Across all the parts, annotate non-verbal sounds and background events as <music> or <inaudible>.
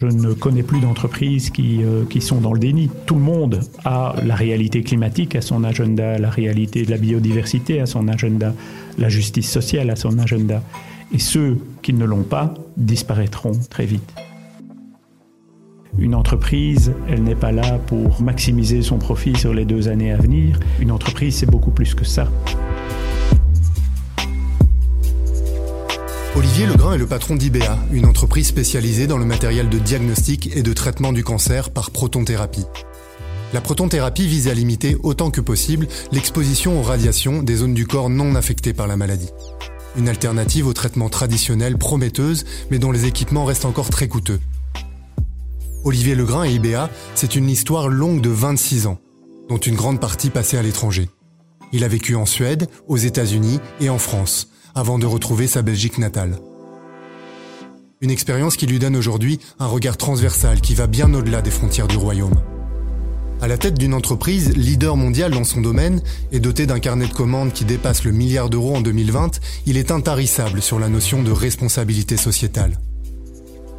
Je ne connais plus d'entreprises qui, euh, qui, sont dans le déni. Tout le monde a la réalité climatique à son agenda, la réalité de la biodiversité à son agenda, la justice sociale à son agenda. Et ceux qui ne l'ont pas disparaîtront très vite. Une entreprise, elle n'est pas là pour maximiser son profit sur les deux années à venir. Une entreprise, c'est beaucoup plus que ça. Olivier Legrain est le patron d'IBA, une entreprise spécialisée dans le matériel de diagnostic et de traitement du cancer par protonthérapie. La protonthérapie vise à limiter autant que possible l'exposition aux radiations des zones du corps non affectées par la maladie. Une alternative au traitement traditionnel prometteuse, mais dont les équipements restent encore très coûteux. Olivier Legrain et IBA, c'est une histoire longue de 26 ans, dont une grande partie passée à l'étranger. Il a vécu en Suède, aux États-Unis et en France, avant de retrouver sa Belgique natale. Une expérience qui lui donne aujourd'hui un regard transversal qui va bien au-delà des frontières du royaume. À la tête d'une entreprise leader mondial dans son domaine et dotée d'un carnet de commandes qui dépasse le milliard d'euros en 2020, il est intarissable sur la notion de responsabilité sociétale.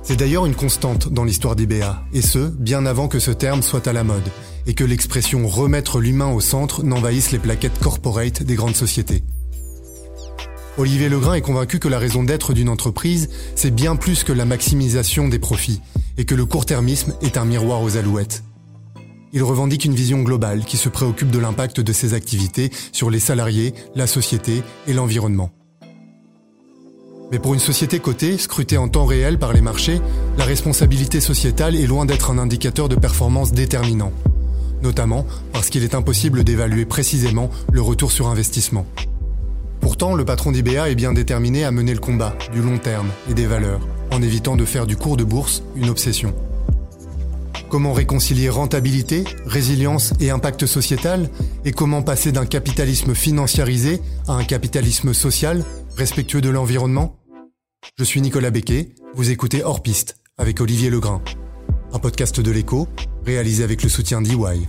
C'est d'ailleurs une constante dans l'histoire d'IBA, et ce, bien avant que ce terme soit à la mode, et que l'expression remettre l'humain au centre n'envahisse les plaquettes corporate des grandes sociétés. Olivier Legrain est convaincu que la raison d'être d'une entreprise, c'est bien plus que la maximisation des profits, et que le court-termisme est un miroir aux alouettes. Il revendique une vision globale qui se préoccupe de l'impact de ses activités sur les salariés, la société et l'environnement. Mais pour une société cotée, scrutée en temps réel par les marchés, la responsabilité sociétale est loin d'être un indicateur de performance déterminant, notamment parce qu'il est impossible d'évaluer précisément le retour sur investissement. Pourtant, le patron d'IBA est bien déterminé à mener le combat du long terme et des valeurs, en évitant de faire du cours de bourse une obsession. Comment réconcilier rentabilité, résilience et impact sociétal Et comment passer d'un capitalisme financiarisé à un capitalisme social, respectueux de l'environnement? Je suis Nicolas Becquet, vous écoutez Hors Piste avec Olivier Legrain, un podcast de l'écho réalisé avec le soutien d'EY.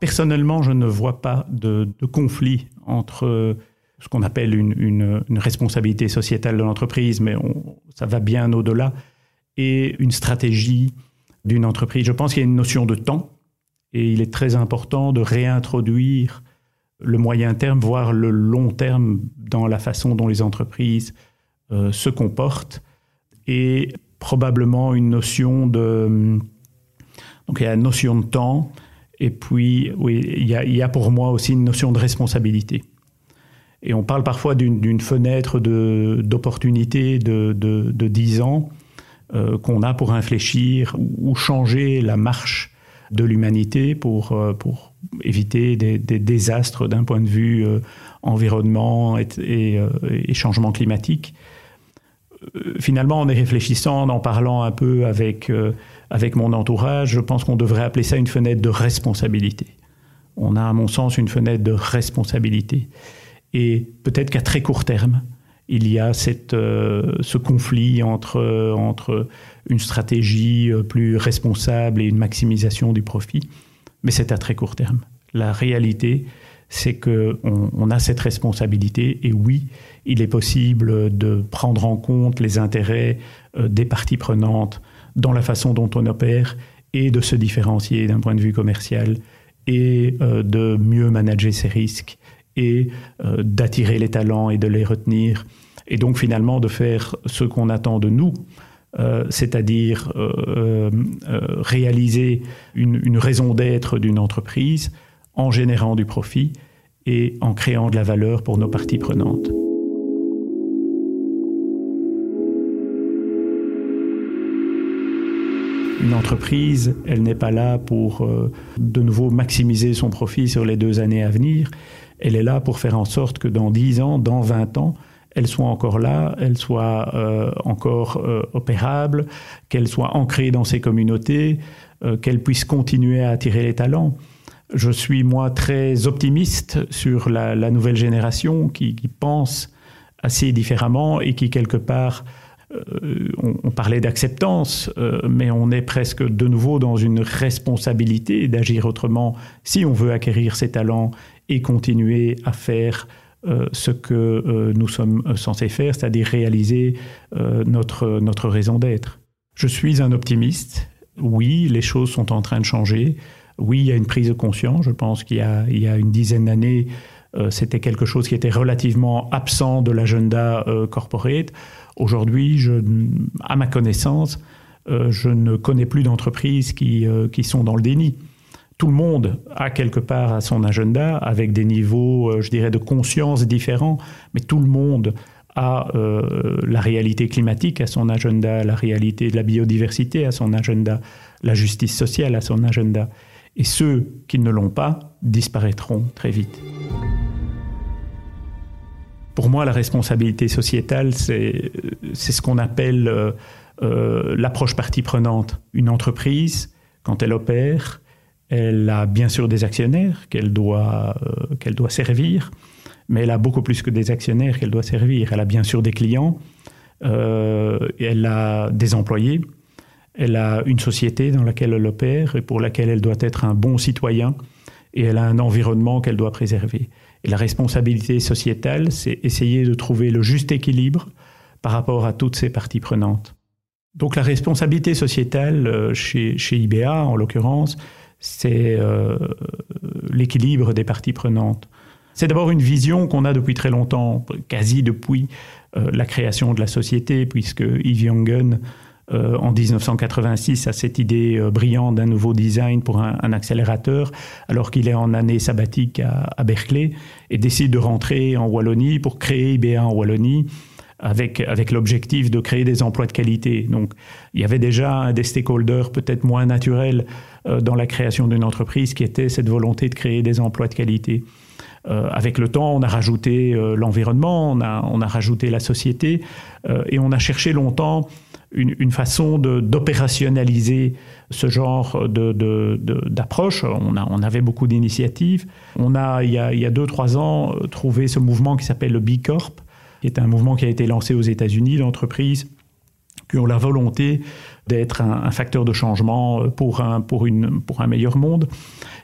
Personnellement, je ne vois pas de, conflit entre ce qu'on appelle une, responsabilité sociétale de l'entreprise, mais ça va bien au-delà, et une stratégie d'une entreprise. Je pense qu'il y a une notion de temps, et il est très important de réintroduire le moyen terme, voire le long terme dans la façon dont les entreprises euh, se comportent, et probablement une notion de... Donc il y a la notion de temps, et puis oui, il y, a pour moi aussi une notion de responsabilité. Et on parle parfois d'une fenêtre d'opportunité de, de, de, 10 ans euh, qu'on a pour réfléchir ou changer la marche de l'humanité pour, euh, pour éviter des, désastres d'un point de vue euh, environnement et, changement climatique. Finalement, en y réfléchissant, en parlant un peu avec, avec mon entourage, je pense qu'on devrait appeler ça une fenêtre de responsabilité. On a, à mon sens, une fenêtre de responsabilité. Et peut-être qu'à très court terme, il y a cette, euh, ce conflit entre, entre une stratégie euh, plus responsable et une maximisation du profit, mais c'est à très court terme. La réalité, c'est qu'on on a cette responsabilité et oui, il est possible de prendre en compte les intérêts euh, des parties prenantes dans la façon dont on opère et de se différencier d'un point de vue commercial et de mieux manager ses risques et euh, d'attirer les talents et de les retenir. Et donc finalement de faire ce qu'on attend de nous, euh, c'est-à-dire euh, réaliser une raison d'être d'une entreprise en générant du profit et en créant de la valeur pour nos parties prenantes. Une entreprise, elle n'est pas là pour de nouveau maximiser son profit sur les deux années à venir, elle est là pour faire en sorte que dans 10 ans, dans 20 ans, elle soit encore là, elle soit euh, encore euh, opérable, qu'elle soit ancrée dans ses communautés, euh, qu'elle puisse continuer à attirer les talents. Je suis moi très optimiste sur la, nouvelle génération qui, pense assez différemment et qui quelque part on, parlait d'acceptance, mais on est presque de nouveau dans une responsabilité d'agir autrement si on veut acquérir ces talents et continuer à faire ce que nous sommes censés faire, c'est-à-dire réaliser notre, notre raison d'être. Je suis un optimiste. Oui, les choses sont en train de changer. Oui, il y a une prise de conscience. Je pense qu'il y, y a, une dizaine d'années, euh, c'était quelque chose qui était relativement absent de l'agenda euh, corporate. Aujourd'hui, à ma connaissance, euh, je ne connais plus d'entreprises qui, qui sont dans le déni. Tout le monde a quelque part à son agenda, avec des niveaux, je dirais, de conscience différents, mais tout le monde a la réalité climatique à son agenda, la réalité de la biodiversité à son agenda, la justice sociale à son agenda et ceux qui ne l'ont pas disparaîtront très vite. Pour moi, la responsabilité sociétale, c'est ce qu'on appelle euh, euh, l'approche partie prenante. Une entreprise, quand elle opère, elle a bien sûr des actionnaires qu'elle doit, euh, qu'elle doit servir, mais elle a beaucoup plus que des actionnaires qu'elle doit servir. Elle a bien sûr des clients, elle a des employés, elle a une société dans laquelle elle opère et pour laquelle elle doit être un bon citoyen et elle a un environnement qu'elle doit préserver. Et la responsabilité sociétale, c'est essayer de trouver le juste équilibre par rapport à toutes ces parties prenantes. Donc la responsabilité sociétale euh, chez, chez IBA, en l'occurrence, c'est euh, l'équilibre des parties prenantes. C'est d'abord une vision qu'on a depuis très longtemps, quasi depuis euh, la création de la société, puisque Yves Jongen euh, en 1986 à cette idée euh, brillante d'un nouveau design pour un, accélérateur, alors qu'il est en année sabbatique à, Berkeley, et décide de rentrer en Wallonie pour créer IBA en Wallonie. Avec, avec l'objectif de créer des emplois de qualité. Donc, il y avait déjà des stakeholders peut-être moins naturels euh, dans la création d'une entreprise qui était cette volonté de créer des emplois de qualité. Avec le temps, on a rajouté l'environnement, on a, on a rajouté la société, et on a cherché longtemps une, façon d'opérationnaliser ce genre d'approche. on, on avait beaucoup d'initiatives. On a, il y a, il y a deux, trois ans, trouvé ce mouvement qui s'appelle le B Corp, qui est un mouvement qui a été lancé aux États-Unis d'entreprises qui ont la volonté d'être un, facteur de changement pour un, pour, une, pour un meilleur monde.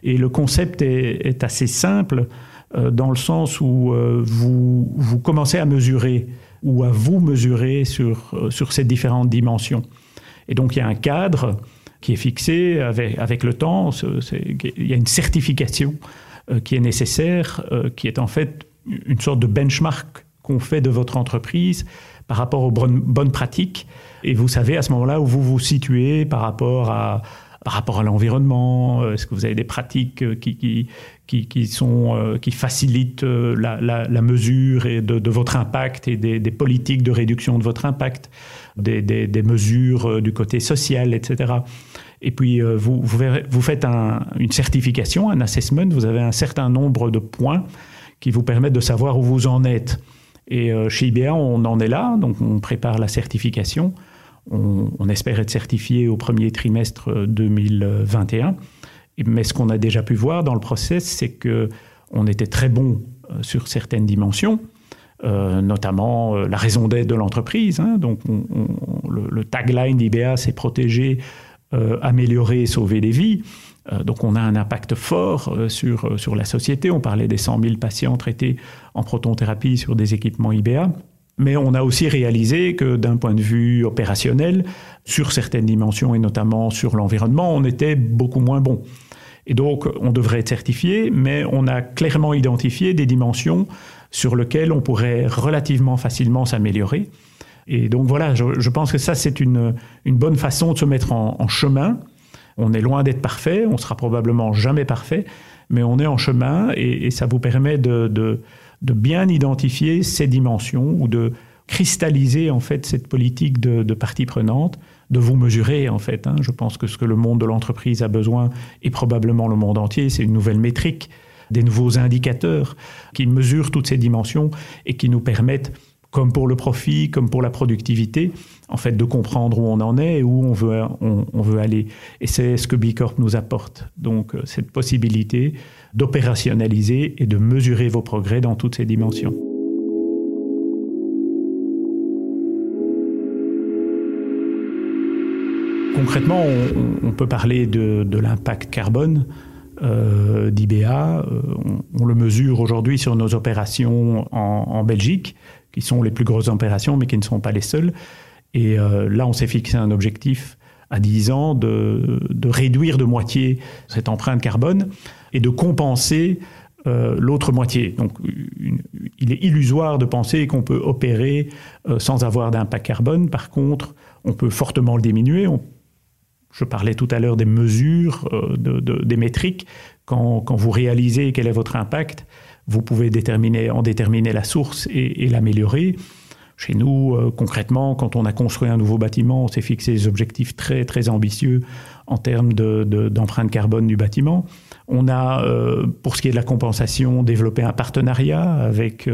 Et le concept est, assez simple euh, dans le sens où euh, vous, vous commencez à mesurer ou à vous mesurer sur, euh, sur ces différentes dimensions. Et donc il y a un cadre qui est fixé avec, avec le temps, il y a une certification euh, qui est nécessaire, euh, qui est en fait une sorte de benchmark qu'on fait de votre entreprise par rapport aux bonnes, pratiques. Et vous savez à ce moment-là où vous vous situez par rapport à, à l'environnement Est-ce que vous avez des pratiques qui, qui, qui, sont, euh, qui facilitent euh, la, la, la, mesure et de, de, votre impact et des, des, politiques de réduction de votre impact, des, des, des mesures euh, du côté social, etc. Et puis, vous, vous, verrez, vous faites un, une certification, un assessment, vous avez un certain nombre de points qui vous permettent de savoir où vous en êtes. Et chez IBA, on en est là, donc on prépare la certification. On, on espère être certifié au premier trimestre 2021. Mais ce qu'on a déjà pu voir dans le process, c'est que on était très bon euh, sur certaines dimensions, euh, notamment euh, la raison d'être de l'entreprise. Hein. Donc, le, tagline d'IBA, c'est protéger, améliorer sauver des vies. donc, on a un impact fort sur, sur la société. On parlait des 100 000 patients traités en protonthérapie sur des équipements IBA. Mais on a aussi réalisé que d'un point de vue opérationnel, sur certaines dimensions et notamment sur l'environnement, on était beaucoup moins bon. Et donc, on devrait être certifié, mais on a clairement identifié des dimensions sur lesquelles on pourrait relativement facilement s'améliorer. Et donc voilà, je, pense que ça, c'est une, une, bonne façon de se mettre en, chemin. On est loin d'être parfait, on sera probablement jamais parfait, mais on est en chemin et, ça vous permet de, de, bien identifier ces dimensions ou de cristalliser en fait cette politique de, de partie prenante de vous mesurer en fait. Hein. Je pense que ce que le monde de l'entreprise a besoin, et probablement le monde entier, c'est une nouvelle métrique, des nouveaux indicateurs qui mesurent toutes ces dimensions et qui nous permettent, comme pour le profit, comme pour la productivité, en fait, de comprendre où on en est et où on veut, on, veut aller. Et c'est ce que B Corp nous apporte. Donc, euh, cette possibilité d'opérationnaliser et de mesurer vos progrès dans toutes ces dimensions. Concrètement, on, peut parler de, l'impact carbone euh, d'IBA. Euh, on, le mesure aujourd'hui sur nos opérations en, Belgique, qui sont les plus grosses opérations, mais qui ne sont pas les seules. Et euh, là, on s'est fixé un objectif à 10 ans de, réduire de moitié cette empreinte carbone et de compenser l'autre moitié. Donc, il est illusoire de penser qu'on peut opérer sans avoir d'impact carbone. Par contre, on peut fortement le diminuer. Je parlais tout à l'heure des mesures, euh, des métriques. Quand, vous réalisez quel est votre impact, vous pouvez déterminer, en déterminer la source et, l'améliorer. Chez nous, euh, concrètement, quand on a construit un nouveau bâtiment, on s'est fixé des objectifs très, très ambitieux en termes d'empreinte carbone du bâtiment. On a, euh, pour ce qui est de la compensation, développé un partenariat avec,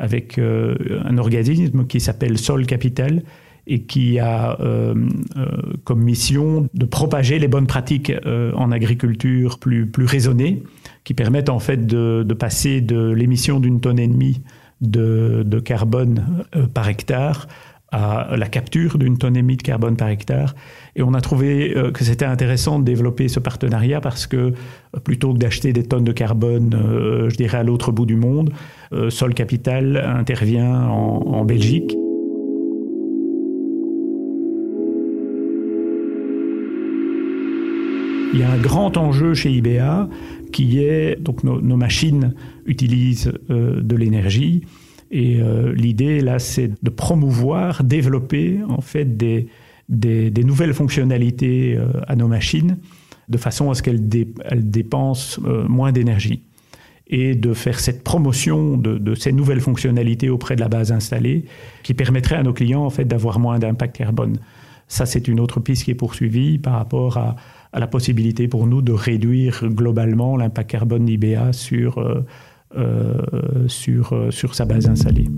avec un organisme qui s'appelle Sol Capital, et qui a euh, euh, comme mission de propager les bonnes pratiques euh, en agriculture plus, plus raisonnées, qui permettent en fait de, passer de l'émission d'une tonne et demie de, de carbone par hectare à la capture d'une tonne et demie de carbone par hectare. Et on a trouvé que c'était intéressant de développer ce partenariat parce que plutôt que d'acheter des tonnes de carbone, je dirais, à l'autre bout du monde, Sol Capital intervient en, en Belgique. Il y a un grand enjeu chez IBA qui est, donc nos, machines utilisent euh, de l'énergie et euh, l'idée là c'est de promouvoir, développer en fait des, des, nouvelles fonctionnalités euh, à nos machines de façon à ce qu'elles dépensent moins d'énergie et de faire cette promotion de, de, ces nouvelles fonctionnalités auprès de la base installée qui permettrait à nos clients en fait d'avoir moins d'impact carbone. Ça c'est une autre piste qui est poursuivie par rapport à à la possibilité pour nous de réduire globalement l'impact carbone d'IBA sur, euh, euh, sur, euh, sur sa base installée.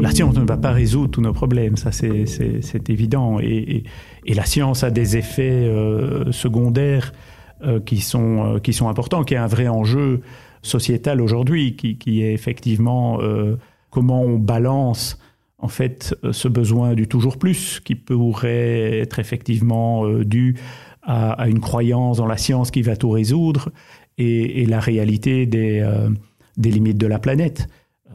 La science ne va pas résoudre tous nos problèmes, ça c'est évident. Et, et, la science a des effets secondaires qui, sont, qui sont importants, qui est un vrai enjeu sociétal aujourd'hui, qui, qui, est effectivement comment on balance en fait euh, ce besoin du toujours plus qui pourrait être effectivement euh, dû à, une croyance dans la science qui va tout résoudre et, la réalité des, euh, des, limites de la planète.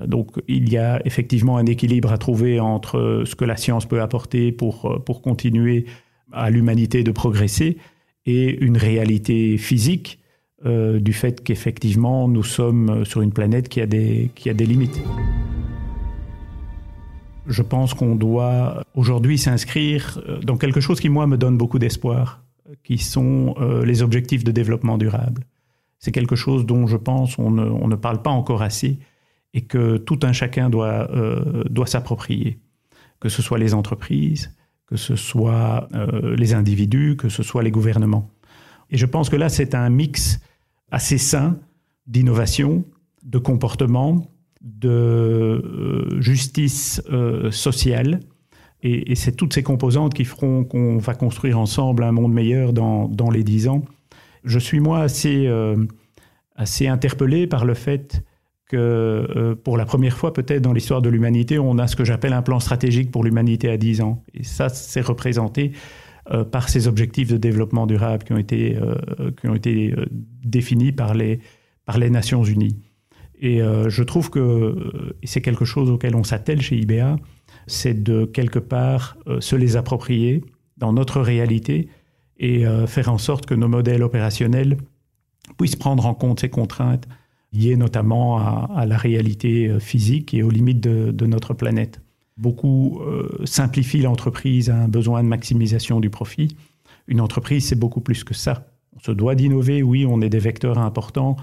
Donc il y a effectivement un équilibre à trouver entre ce que la science peut apporter pour, pour continuer à l'humanité de progresser et une réalité physique du fait qu'effectivement nous sommes sur une planète qui a des, qui a des limites je pense qu'on doit aujourd'hui s'inscrire euh, dans quelque chose qui, moi, me donne beaucoup d'espoir, qui sont euh, les objectifs de développement durable. C'est quelque chose dont je pense on ne, parle pas encore assez et que tout un chacun doit, euh, doit s'approprier, que ce soit les entreprises, que ce soit les individus, que ce soit les gouvernements. Et je pense que là, c'est un mix assez sain d'innovation, de comportement, de euh, justice euh, sociale. Et, c'est toutes ces composantes qui feront qu'on va construire ensemble un monde meilleur dans, dans les dix ans. Je suis moi assez, euh, assez interpellé par le fait que pour la première fois peut-être dans l'histoire de l'humanité, on a ce que j'appelle un plan stratégique pour l'humanité à 10 ans. Et ça, c'est représenté par ces objectifs de développement durable qui ont été, qui ont été définis par les, par les Nations Unies. Et euh, je trouve que euh, c'est quelque chose auquel on s'attelle chez IBA, c'est de quelque part euh, se les approprier dans notre réalité et faire en sorte que nos modèles opérationnels puissent prendre en compte ces contraintes liées notamment à, la réalité physique et aux limites de, notre planète. Beaucoup simplifient l'entreprise à un besoin de maximisation du profit. Une entreprise, c'est beaucoup plus que ça. On se doit d'innover, oui, on est des vecteurs importants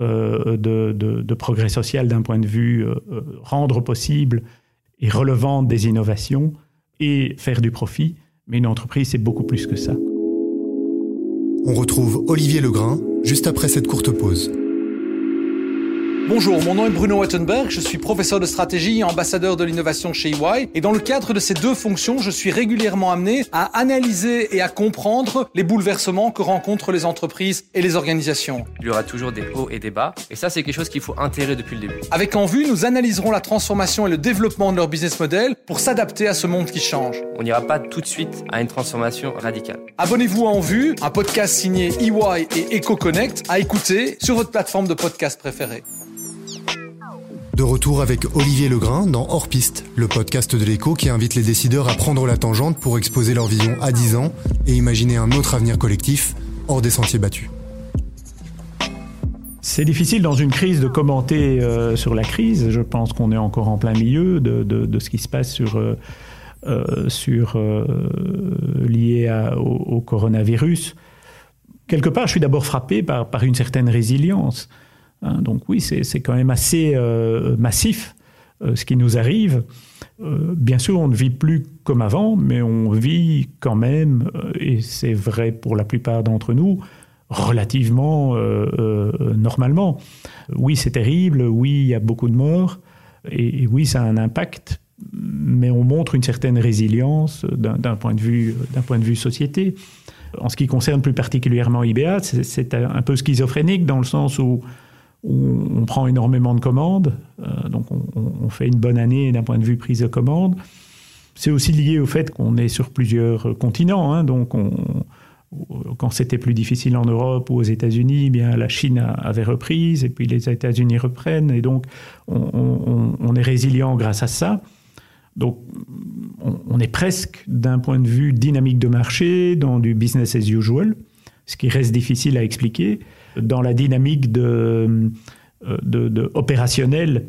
euh, de, progrès social d'un point de vue euh, euh, rendre possible et relevant des innovations et faire du profit. Mais une entreprise, c'est beaucoup plus que ça. On retrouve Olivier Legrain juste après cette courte pause. Bonjour, mon nom est Bruno Wettenberg, je suis professeur de stratégie et ambassadeur de l'innovation chez EY et dans le cadre de ces deux fonctions, je suis régulièrement amené à analyser et à comprendre les bouleversements que rencontrent les entreprises et les organisations. Il y aura toujours des hauts et des bas et ça c'est quelque chose qu'il faut intégrer depuis le début. Avec En Vue, nous analyserons la transformation et le développement de leur business model pour s'adapter à ce monde qui change. On n'ira pas tout de suite à une transformation radicale. Abonnez-vous à En Vue, un podcast signé EY et EcoConnect à écouter sur votre plateforme de podcast préférée. De retour avec Olivier Legrain dans Hors Piste, le podcast de l'écho qui invite les décideurs à prendre la tangente pour exposer leur vision à 10 ans et imaginer un autre avenir collectif hors des sentiers battus. C'est difficile dans une crise de commenter euh, sur la crise. Je pense qu'on est encore en plein milieu de, ce qui se passe euh, euh, lié au, coronavirus. Quelque part, je suis d'abord frappé par une certaine résilience. Hein, donc oui, c'est quand même assez euh, massif euh, ce qui nous arrive. Euh, bien sûr, on ne vit plus comme avant, mais on vit quand même, et c'est vrai pour la plupart d'entre nous, relativement normalement. Oui, c'est terrible, oui, il y a beaucoup de morts, et, oui, ça a un impact, mais on montre une certaine résilience d'un point, point de vue société. En ce qui concerne plus particulièrement IBA, c'est un peu schizophrénique dans le sens où on prend énormément de commandes, euh, donc on, fait une bonne année d'un point de vue prise de commande. C'est aussi lié au fait qu'on est sur plusieurs continents, hein, donc quand c'était plus difficile en Europe ou aux États-Unis, eh bien la Chine avait reprise et puis les États-Unis reprennent et donc on, est résilient grâce à ça. Donc on, est presque d'un point de vue dynamique de marché dans du business as usual, ce qui reste difficile à expliquer dans la dynamique de, euh, opérationnelle.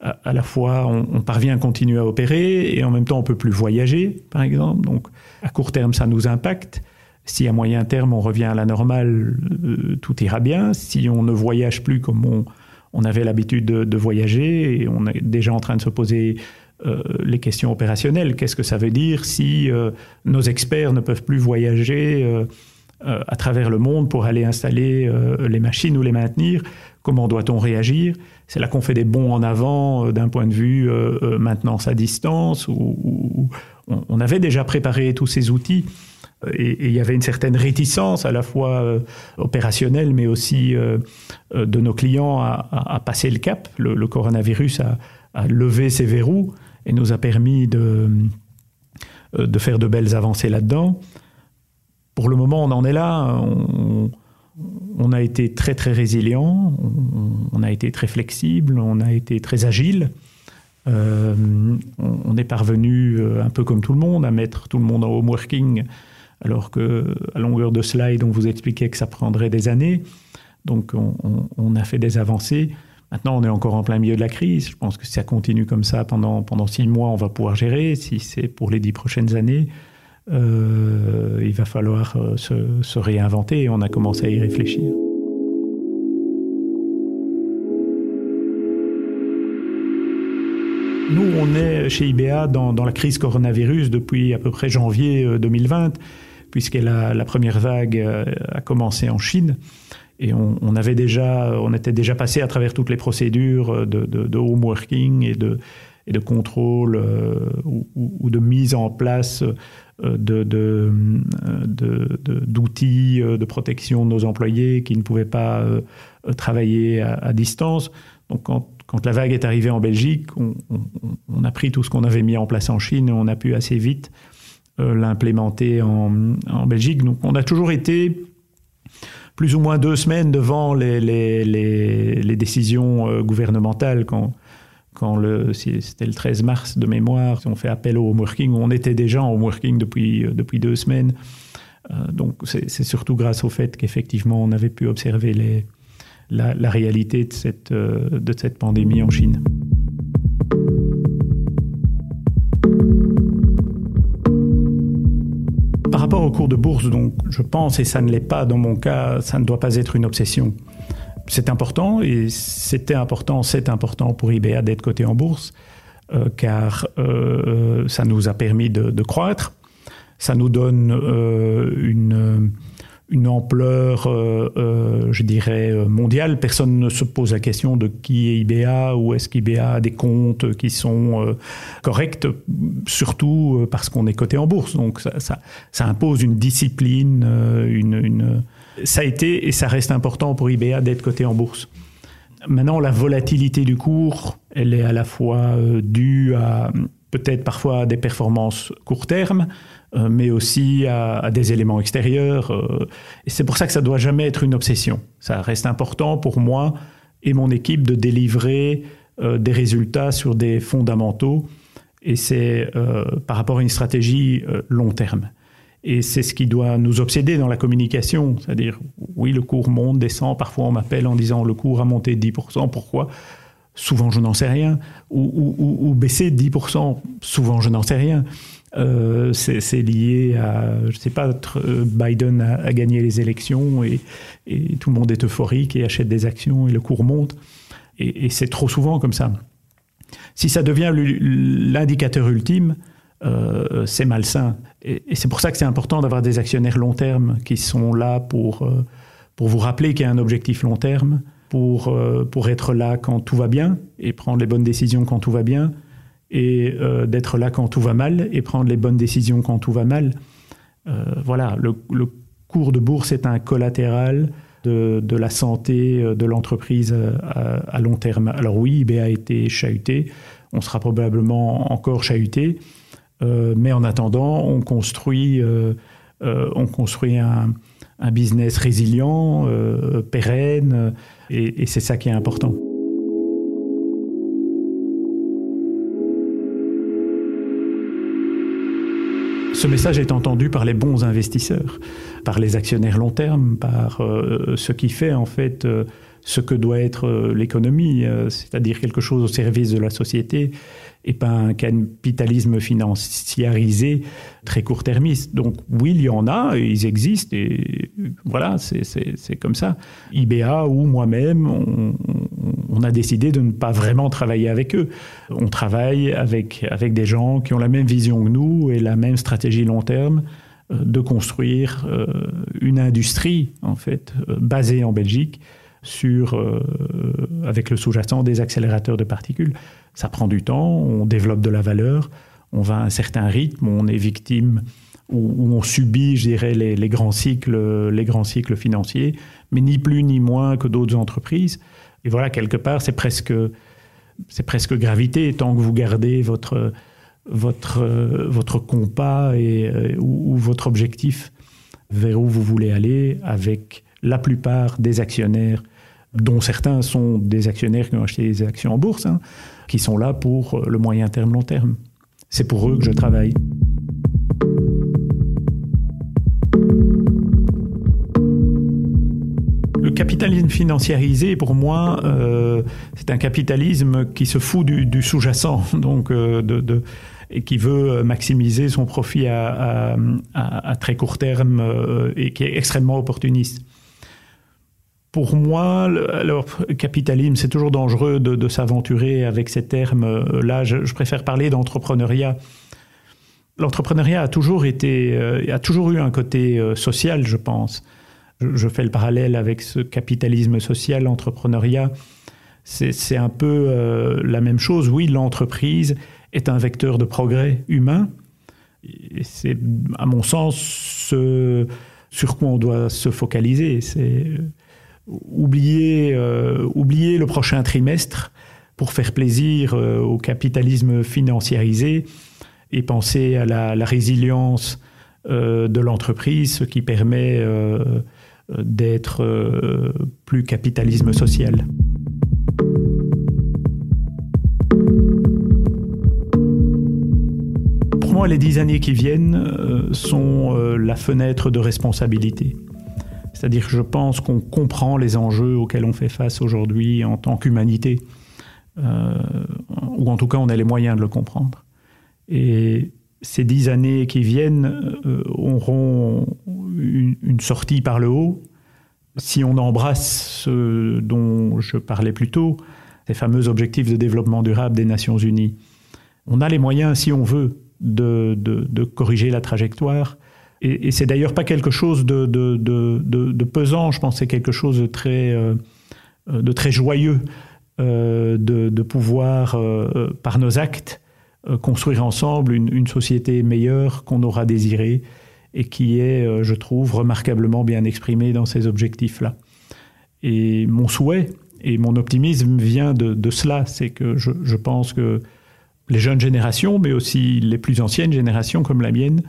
À, la fois, on, parvient à continuer à opérer et en même temps, on peut plus voyager, par exemple. Donc, à court terme, ça nous impacte. Si à moyen terme, on revient à la normale, euh, tout ira bien. Si on ne voyage plus comme on, avait l'habitude de, voyager, et on est déjà en train de se poser euh, les questions opérationnelles. Qu'est-ce que ça veut dire si nos experts ne peuvent plus voyager à travers le monde pour aller installer euh, les machines ou les maintenir. Comment doit-on réagir? C'est là qu'on fait des bons en avant euh, d'un point de vue maintenance à distance, on, avait déjà préparé tous ces outils. Et, il y avait une certaine réticence à la fois opérationnelle, mais aussi de nos clients à, passer le cap. Le, coronavirus a, levé ses verrous et nous a permis de faire de belles avancées là-dedans pour le moment, on en est là. On, a été très très résilient, on, a été très flexible, on a été très agile. Euh, on, est parvenu, euh, un peu comme tout le monde, à mettre tout le monde en home working, alors que à longueur de slide, on vous expliquait que ça prendrait des années. Donc on, a fait des avancées. Maintenant, on est encore en plein milieu de la crise. Je pense que si ça continue comme ça pendant, pendant six mois, on va pouvoir gérer. Si c'est pour les dix prochaines années, euh, il va falloir euh, se, réinventer et on a commencé à y réfléchir. Nous, on est chez IBA dans, la crise coronavirus depuis à peu près janvier 2020, euh, puisque la, première vague a commencé en Chine. Et on, avait déjà, on était déjà passé à travers toutes les procédures de, de home working et de, contrôle ou, de mise en place euh, d'outils de, de, protection de nos employés qui ne pouvaient pas euh, travailler à, distance. Donc quand, la vague est arrivée en Belgique, on, a pris tout ce qu'on avait mis en place en Chine et on a pu assez vite l'implémenter en, Belgique. Donc on a toujours été plus ou moins deux semaines devant les, les décisions gouvernementales quand, quand le, c'était le 13 mars de mémoire, on fait appel au home working, on était déjà en home working depuis, euh, depuis deux semaines. Euh, donc c'est, surtout grâce au fait qu'effectivement on avait pu observer la, réalité de cette, euh, de cette pandémie en Chine. Par rapport au cours de bourse, donc, je pense, et ça ne l'est pas dans mon cas, ça ne doit pas être une obsession c'est important et c'était important, c'est important pour IBA d'être coté en bourse euh, car euh, ça nous a permis de, croître, ça nous donne euh, une, une ampleur, euh, euh, je dirais, mondiale. Personne ne se pose la question de qui est IBA ou est-ce qu'IBA a des comptes qui sont corrects, surtout parce qu'on est coté en bourse. Donc ça, impose une discipline, une, ça a été et ça reste important pour IBA d'être coté en bourse. Maintenant, la volatilité du cours, elle est à la fois due à peut-être parfois des performances court terme, euh, mais aussi à, des éléments extérieurs. Euh, et c'est pour ça que ça ne doit jamais être une obsession. Ça reste important pour moi et mon équipe de délivrer euh, des résultats sur des fondamentaux. Et c'est par rapport à une stratégie long terme. Et c'est ce qui doit nous obséder dans la communication. C'est-à-dire, oui, le cours monte, descend. Parfois, on m'appelle en disant le cours a monté de 10%. Pourquoi? Souvent, je n'en sais rien. Ou, ou, ou baissé de 10%. Souvent, je n'en sais rien. Euh, c'est lié à, je sais pas, euh, Biden a, gagné les élections et, tout le monde est euphorique et achète des actions et le cours monte. Et, c'est trop souvent comme ça. Si ça devient l'indicateur ultime, euh, c'est malsain. Et, c'est pour ça que c'est important d'avoir des actionnaires long terme qui sont là pour, pour vous rappeler qu'il y a un objectif long terme, pour, pour être là quand tout va bien et prendre les bonnes décisions quand tout va bien et euh, d'être là quand tout va mal et prendre les bonnes décisions quand tout va mal. Euh, voilà, le, cours de bourse est un collatéral de, de la santé euh, de l'entreprise à, long terme. Alors oui, IBA a été chahuté, on sera probablement encore chahuté, mais en attendant, on construit, on construit un, business résilient, pérenne, et, c'est ça qui est important. Ce message est entendu par les bons investisseurs, par les actionnaires long terme, par euh, ce qui fait en fait euh, ce que doit être euh, l'économie, c'est-à-dire quelque chose au service de la société et pas un capitalisme financiarisé très court-termiste. Donc oui, il y en a, ils existent, et voilà, c'est comme ça. IBA ou moi-même, on, a décidé de ne pas vraiment travailler avec eux. On travaille avec, avec des gens qui ont la même vision que nous et la même stratégie long terme euh, de construire euh, une industrie, en fait, euh, basée en Belgique, sur, avec le sous-jacent des accélérateurs de particules. Ça prend du temps, on développe de la valeur, on va à un certain rythme, on est victime ou, on subit, je dirais, les, grands cycles, les grands cycles financiers, mais ni plus ni moins que d'autres entreprises. Et voilà, quelque part, c'est presque, c'est presque gravité tant que vous gardez votre, votre, votre compas et, euh, ou, votre objectif vers où vous voulez aller avec la plupart des actionnaires, dont certains sont des actionnaires qui ont acheté des actions en bourse. Hein, qui sont là pour euh, le moyen terme, long terme. C'est pour eux que je travaille. Le capitalisme financiarisé, pour moi, euh, c'est un capitalisme qui se fout du, sous-jacent, <laughs> donc euh, et qui veut maximiser son profit à très court terme et qui est extrêmement opportuniste pour moi, alors capitalisme, c'est toujours dangereux de, s'aventurer avec ces termes-là. Je, préfère parler d'entrepreneuriat. L'entrepreneuriat a toujours été, euh, a toujours eu un côté euh, social, je pense. Je, fais le parallèle avec ce capitalisme social, l'entrepreneuriat. C'est un peu euh, la même chose. Oui, l'entreprise est un vecteur de progrès humain. C'est, à mon sens, ce sur quoi on doit se focaliser. C'est oublier, euh, le prochain trimestre pour faire plaisir euh, au capitalisme financiarisé et penser à la, résilience euh, de l'entreprise, ce qui permet d'être plus capitalisme social. Pour moi, les dix années qui viennent sont la fenêtre de responsabilité. C'est-à-dire que je pense qu'on comprend les enjeux auxquels on fait face aujourd'hui en tant qu'humanité, euh, ou en tout cas on a les moyens de le comprendre. Et ces dix années qui viennent euh, auront une, sortie par le haut. Si on embrasse ce dont je parlais plus tôt, les fameux objectifs de développement durable des Nations Unies, on a les moyens, si on veut, de corriger la trajectoire Et, c'est d'ailleurs pas quelque chose de, pesant, je pense c'est quelque chose de très, euh, joyeux de, pouvoir, par nos actes, construire ensemble une société meilleure qu'on aura désirée et qui est, je trouve, remarquablement bien exprimée dans ces objectifs-là. Et mon souhait et mon optimisme vient de, cela, c'est que je, pense que les jeunes générations, mais aussi les plus anciennes générations comme la mienne,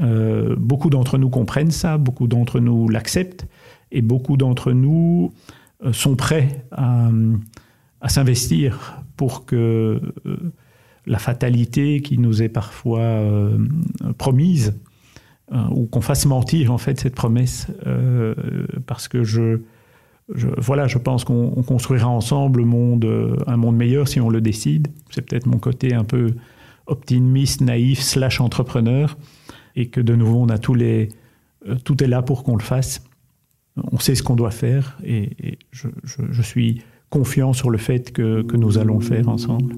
euh, beaucoup d'entre nous comprennent ça, beaucoup d'entre nous l'acceptent, et beaucoup d'entre nous euh, sont prêts à, s'investir pour que euh, la fatalité qui nous est parfois promise, ou qu'on fasse mentir en fait cette promesse, parce que je, voilà, je pense qu'on construira ensemble un monde meilleur si on le décide. C'est peut-être mon côté un peu optimiste, naïf, slash entrepreneur, et que de nouveau, on a tous les, euh, tout est là pour qu'on le fasse. On sait ce qu'on doit faire, et, je, suis confiant sur le fait que, que nous allons le faire ensemble.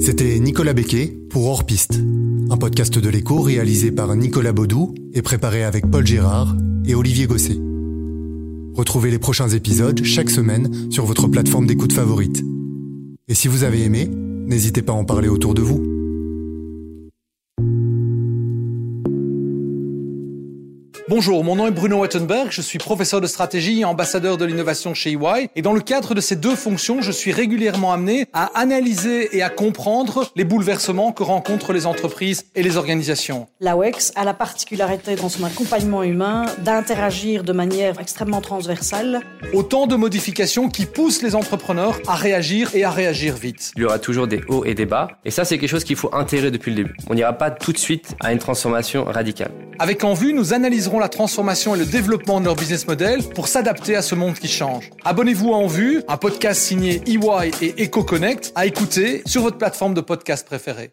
C'était Nicolas Becquet pour Hors Piste, un podcast de l'écho réalisé par Nicolas Baudou et préparé avec Paul Gérard et Olivier Gosset. Retrouvez les prochains épisodes chaque semaine sur votre plateforme d'écoute favorite. Et si vous avez aimé, n'hésitez pas à en parler autour de vous. Bonjour, mon nom est Bruno Wettenberg, je suis professeur de stratégie et ambassadeur de l'innovation chez EY. Et dans le cadre de ces deux fonctions, je suis régulièrement amené à analyser et à comprendre les bouleversements que rencontrent les entreprises et les organisations. La WEX a la particularité dans son accompagnement humain d'interagir de manière extrêmement transversale. Autant de modifications qui poussent les entrepreneurs à réagir et à réagir vite. Il y aura toujours des hauts et des bas. Et ça, c'est quelque chose qu'il faut intégrer depuis le début. On n'ira pas tout de suite à une transformation radicale. Avec en vue, nous analyserons la transformation et le développement de leur business model pour s'adapter à ce monde qui change. Abonnez-vous à En Vue, un podcast signé EY et EcoConnect à écouter sur votre plateforme de podcast préférée.